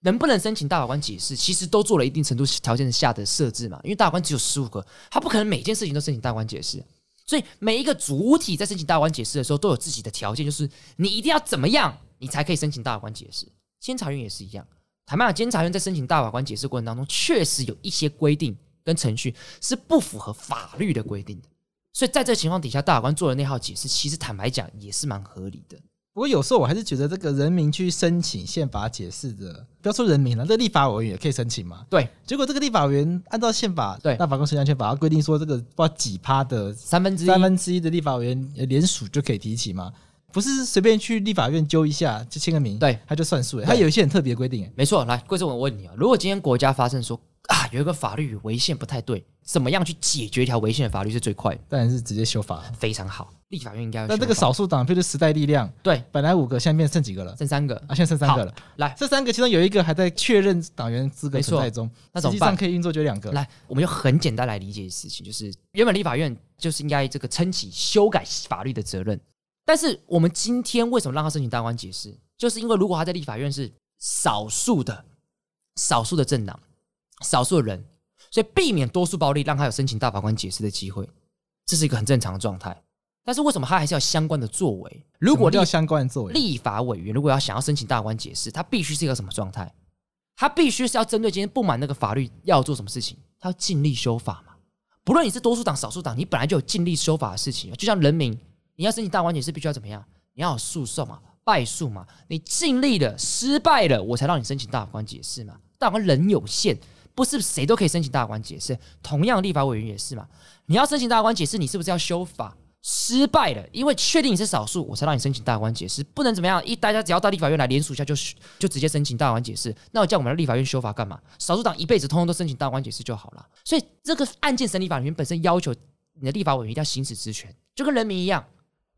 Speaker 2: 能不能申请大法官解释，其实都做了一定程度条件下的设置嘛。因为大法官只有十五个，他不可能每件事情都申请大法官解释。所以每一个主体在申请大法官解释的时候，都有自己的条件，就是你一定要怎么样，你才可以申请大法官解释。监察院也是一样，坦白讲，监察院在申请大法官解释过程当中，确实有一些规定跟程序是不符合法律的规定的，所以在这个情况底下，大法官做的那套解释，其实坦白讲也是蛮合理的。
Speaker 1: 不过有时候我还是觉得，这个人民去申请宪法解释的，不要说人民了，这个立法委员也可以申请嘛？
Speaker 2: 对。
Speaker 1: 结果这个立法委员按照宪法，
Speaker 2: 对
Speaker 1: 大法官审理权法规定说，这个不知道几趴的
Speaker 2: 三分之一
Speaker 1: 三分之一的立法委员联署就可以提起嘛？不是随便去立法院揪一下就签个名，对，他就算数。他有一些很特别的规定，
Speaker 2: 没错。来，贵州，我问你啊，如果今天国家发生说啊，有一个法律违宪不太对，怎么样去解决一条违宪的法律是最快的？
Speaker 1: 当然是直接修法，
Speaker 2: 非常好。立法院应该要。
Speaker 1: 那这个少数党，譬如时代力量，
Speaker 2: 对，
Speaker 1: 本来五个，现在变剩几个了？
Speaker 2: 剩三个
Speaker 1: 啊，现在剩三个了。
Speaker 2: 来，
Speaker 1: 这三个其中有一个还在确认党员资格存在中，那实际上可以运作就两个。
Speaker 2: 来，我们就很简单来理解的事情，就是原本立法院就是应该这个撑起修改法律的责任。但是我们今天为什么让他申请大法官解释？就是因为如果他在立法院是少数的、少数的政党、少数的人，所以避免多数暴力，让他有申请大法官解释的机会，这是一个很正常的状态。但是为什么他还是要相关的作为？如果
Speaker 1: 要相关的作为，
Speaker 2: 立法委员如果要想要申请大法官解释，他必须是一个什么状态？他必须是要针对今天不满那个法律要做什么事情，他要尽力修法嘛。不论你是多数党、少数党，你本来就有尽力修法的事情，就像人民。你要申请大法官解释，必须要怎么样？你要有诉讼嘛，败诉嘛。你尽力了，失败了，我才让你申请大法官解释嘛。大法官人有限，不是谁都可以申请大法官解释。同样，立法委员也是嘛。你要申请大法官解释，你是不是要修法？失败了，因为确定你是少数，我才让你申请大法官解释。不能怎么样？一大家只要到立法院来联署一下就，就就直接申请大法官解释。那我叫我们的立法院修法干嘛？少数党一辈子通通都申请大法官解释就好了。所以，这个案件审理法里面本身要求你的立法委员一定要行使职权，就跟人民一样。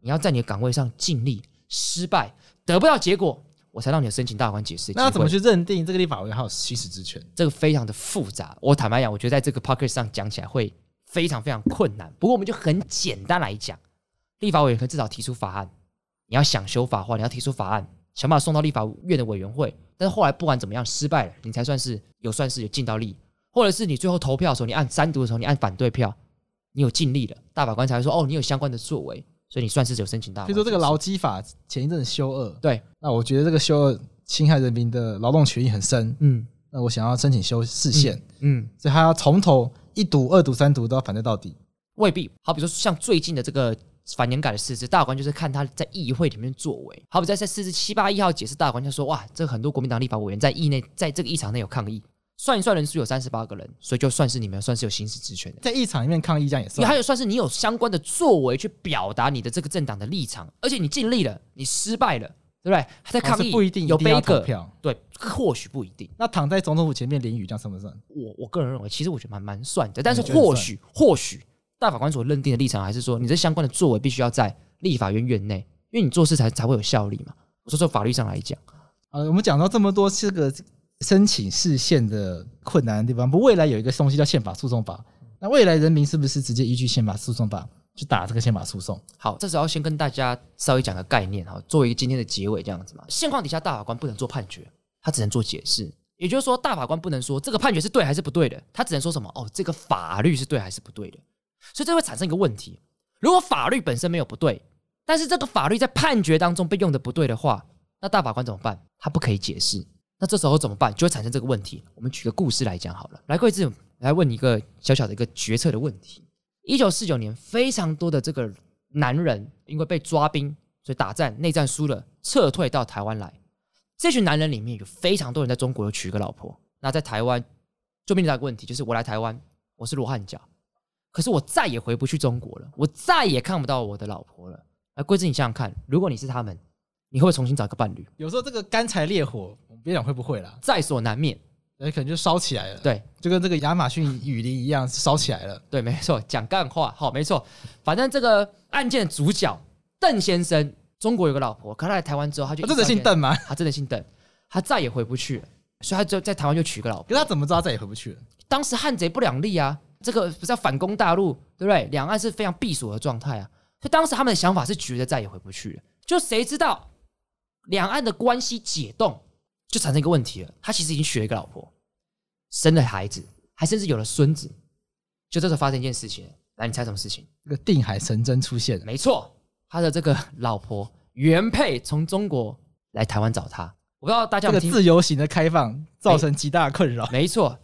Speaker 2: 你要在你的岗位上尽力，失败，得不到结果，我才让你的申请大法官解释。
Speaker 1: 那要怎么去认定这个立法委员还有行使职权？
Speaker 2: 这个非常的复杂。我坦白讲，我觉得在这个 podcast 上讲起来会非常非常困难。不过我们就很简单来讲，立法委员可以至少提出法案。你要想修法的话，你要提出法案，想办法送到立法院的委员会。但是后来不管怎么样失败了，你才算是有算是有尽到力，或者是你最后投票的时候，你按三读的时候，你按反对票，你有尽力了，大法官才会说哦，你有相关的作为，所以你算是有申请大法官。
Speaker 1: 比如说这个劳基法前一阵子修二，
Speaker 2: 对，
Speaker 1: 那我觉得这个修二侵害人民的劳动权益很深，嗯，那我想要申请修释宪，嗯，嗯，所以他要从头一读、二读、三读都要反对到底，
Speaker 2: 未必。好，比如说像最近的这个。反年改的释字，大法官就是看他在议会里面作为。好比在在释字七八一号解释，大法官就说：哇，这很多国民党立法委员在议内，在这个议场内有抗议，算一算人数有三十八个人，所以就算是你们算是有行使职权的，
Speaker 1: 在议场里面抗议这样也算。
Speaker 2: 你还有算是你有相关的作为去表达你的这个政党的立场，而且你尽力了，你失败了，对不对？他在抗议
Speaker 1: 不一定
Speaker 2: 有背个
Speaker 1: 票，
Speaker 2: 对，或许不一定。
Speaker 1: 那躺在总统府前面淋雨，这样算不算？
Speaker 2: 我我个人认为，其实我觉得蛮蛮算的，但是或许或许大法官所认定的立场还是说，你这相关的作为必须要在。立法院院内，因为你做事才才会有效力嘛。我说从法律上来讲，
Speaker 1: 呃，我们讲到这么多这个申请释宪的困难的地方，不，未来有一个东西叫宪法诉讼法。那未来人民是不是直接依据宪法诉讼法去打这个宪法诉讼？
Speaker 2: 好，这时候先跟大家稍微讲个概念哈，作为一个今天的结尾这样子嘛。现况底下，大法官不能做判决，他只能做解释。也就是说，大法官不能说这个判决是对还是不对的，他只能说什么？哦，这个法律是对还是不对的。所以这会产生一个问题。如果法律本身没有不对，但是这个法律在判决当中被用的不对的话，那大法官怎么办？他不可以解释。那这时候怎么办？就会产生这个问题。我们举个故事来讲好了。来，贵志来问你一个小小的一个决策的问题。一九四九年，非常多的这个男人因为被抓兵，所以打战内战输了，撤退到台湾来。这群男人里面有非常多人在中国有娶一个老婆。那在台湾就面临一个问题，就是我来台湾，我是罗汉脚。可是我再也回不去中国了，我再也看不到我的老婆了。哎，贵志，你想想看，如果你是他们，你会不会重新找一个伴侣？
Speaker 1: 有时候这个干柴烈火，我们别讲会不会啦，
Speaker 2: 在所难免，
Speaker 1: 哎，可能就烧起来了。
Speaker 2: 对，
Speaker 1: 就跟这个亚马逊雨林一样，烧起来了。
Speaker 2: 对，没错，讲干话，好，没错。反正这个案件的主角邓先生，中国有个老婆，可他来台湾之后，他就他
Speaker 1: 真的姓邓吗？
Speaker 2: 他真的姓邓，他再也回不去了，所以他就在台湾就娶个老婆。
Speaker 1: 可他怎么知道他再也回不去了？
Speaker 2: 当时汉贼不两立啊。这个不是要反攻大陆，对不对？两岸是非常闭锁的状态啊，所以当时他们的想法是觉得再也回不去了。就谁知道两岸的关系解冻，就产生一个问题了。他其实已经娶了一个老婆，生了孩子，还甚至有了孙子。就这时候发生一件事情，来，你猜什么事情？
Speaker 1: 这个定海神针出现了。
Speaker 2: 没错，他的这个老婆原配从中国来台湾找他。我不知道大家有没有听，
Speaker 1: 这个自由行的开放造成极大的困扰。
Speaker 2: 没错，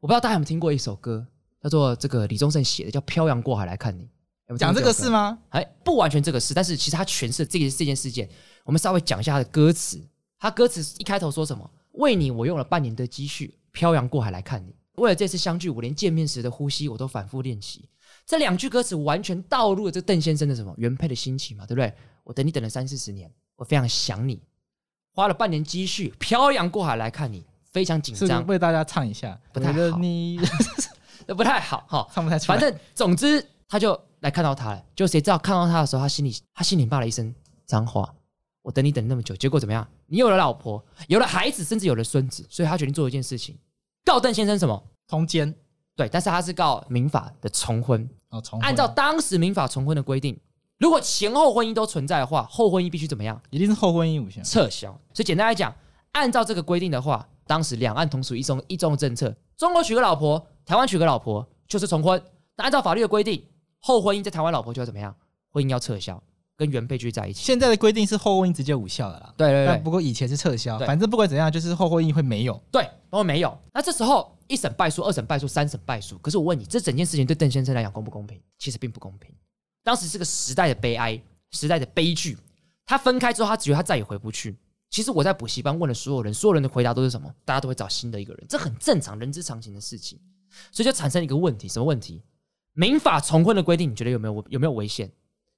Speaker 2: 我不知道大家有没有听过一首歌。叫做这个李宗盛写的，叫《漂洋过海来看你》，
Speaker 1: 讲这个事吗？
Speaker 2: 哎，不完全这个事，但是其实他诠释这个这件事件，我们稍微讲一下他的歌词。他歌词一开头说什么？为你，我用了半年的积蓄，漂洋过海来看你。为了这次相聚，我连见面时的呼吸我都反复练习。这两句歌词完全道入了这邓先生的什么原配的心情嘛，对不对？我等你等了三四十年，我非常想你，花了半年积蓄，漂洋过海来看你，非常紧张。
Speaker 1: 为大家唱一下，
Speaker 2: 不太好。你都 [laughs] 不太好哈，[laughs]
Speaker 1: 唱不太出来。
Speaker 2: 反正总之，他就来看到他了。就谁知道看到他的时候，他心里他心里骂了一声脏话。我等你等那么久，结果怎么样？你有了老婆，有了孩子，甚至有了孙子，所以他决定做一件事情，告邓先生什么？
Speaker 1: 通奸。
Speaker 2: 对，但是他是告民法的重婚。
Speaker 1: 哦，重婚。
Speaker 2: 按照当时民法重婚的规定，如果前后婚姻都存在的话，后婚姻必须怎么样？
Speaker 1: 一定是后婚姻无效，
Speaker 2: 撤销。所以简单来讲，按照这个规定的话，当时两岸同属一中一中的政策，中国娶个老婆。台湾娶个老婆就是重婚，那按照法律的规定，后婚姻在台湾老婆就要怎么样？婚姻要撤销，跟原配继续在一起。
Speaker 1: 现在的规定是后婚姻直接无效的啦。
Speaker 2: 对对
Speaker 1: 对。不过以前是撤销，反正不管怎样，就是后婚姻会没有。
Speaker 2: 对，都会没有。那这时候一审败诉，二审败诉，三审败诉。可是我问你，这整件事情对邓先生来讲公不公平？其实并不公平。当时是个时代的悲哀，时代的悲剧。他分开之后，他觉得他再也回不去。其实我在补习班问了所有人，所有人的回答都是什么？大家都会找新的一个人，这很正常，人之常情的事情。所以就产生一个问题，什么问题？民法重婚的规定，你觉得有没有有没有违宪？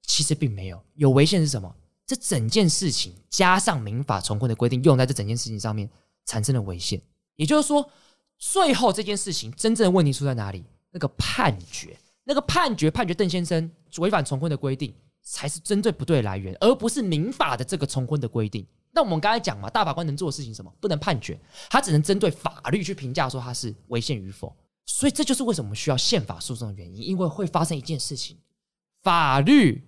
Speaker 2: 其实并没有，有违宪是什么？这整件事情加上民法重婚的规定，用在这整件事情上面，产生了违宪。也就是说，最后这件事情真正的问题出在哪里？那个判决，那个判决判决邓先生违反重婚的规定，才是针对不对来源，而不是民法的这个重婚的规定。那我们刚才讲嘛，大法官能做的事情什么？不能判决，他只能针对法律去评价说他是违宪与否。所以这就是为什么需要宪法诉讼的原因，因为会发生一件事情：法律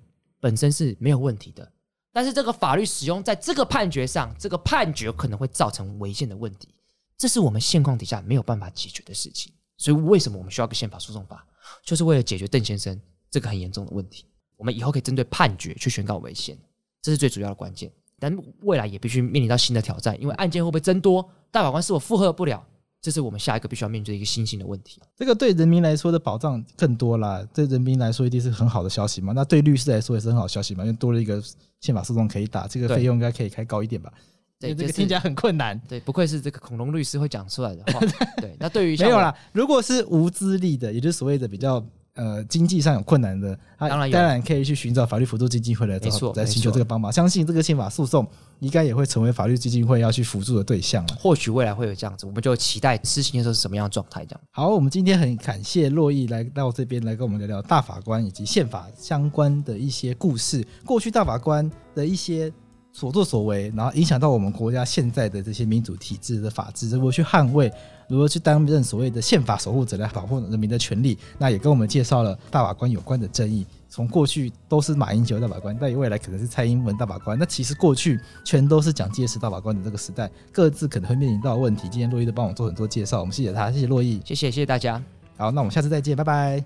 Speaker 2: 本身是没有问题的，但是这个法律使用在这个判决上，这个判决可能会造成违宪的问题，这是我们现况底下没有办法解决的事情。所以为什么我们需要个宪法诉讼法？就是为了解决邓先生这个很严重的问题。我们以后可以针对判决去宣告违宪，这是最主要的关键。但未来也必须面临到新的挑战，因为案件会不会增多？大法官是否负荷不了？这是我们下一个必须要面对一个新兴的问题。
Speaker 1: 这个对人民来说的保障更多啦，对人民来说一定是很好的消息嘛。那对律师来说也是很好消息嘛，因为多了一个宪法诉讼可以打，这个费用应该可以开高一点吧？对，这个听起来很困难。
Speaker 2: 对，不愧是这个恐龙律师会讲出来的话。[laughs] 对，那对于
Speaker 1: 没有啦，如果是无资历的，也就是所谓的比较。呃，经济上有困难的，他当然当然可以去寻找法律辅助基金会来找，来寻求这个帮忙。相信这个宪法诉讼应该也会成为法律基金会要去辅助的对象了。
Speaker 2: 或许未来会有这样子，我们就期待施行的时候是什么样的状态。这样。
Speaker 1: 好，我们今天很感谢洛毅来到这边来跟我们聊聊大法官以及宪法相关的一些故事，过去大法官的一些。所作所为，然后影响到我们国家现在的这些民主体制的法治，如何去捍卫，如何去担任所谓的宪法守护者来保护人民的权利。那也跟我们介绍了大法官有关的争议，从过去都是马英九大法官，但未来可能是蔡英文大法官。那其实过去全都是蒋介石大法官的这个时代，各自可能会面临到问题。今天洛伊都帮我做很多介绍，我们谢谢他，谢谢洛伊，
Speaker 2: 谢谢谢谢大家。
Speaker 1: 好，那我们下次再见，拜拜。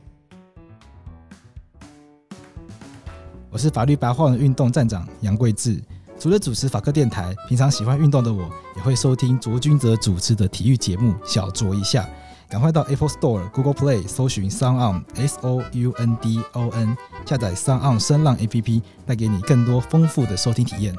Speaker 1: 我是法律白话文运动站长杨贵智。除了主持法科电台，平常喜欢运动的我也会收听卓君泽主持的体育节目《小酌一下》。赶快到 Apple Store、Google Play 搜寻 SoundOn S O U N D O N，下载 SoundOn 声浪 APP，带给你更多丰富的收听体验。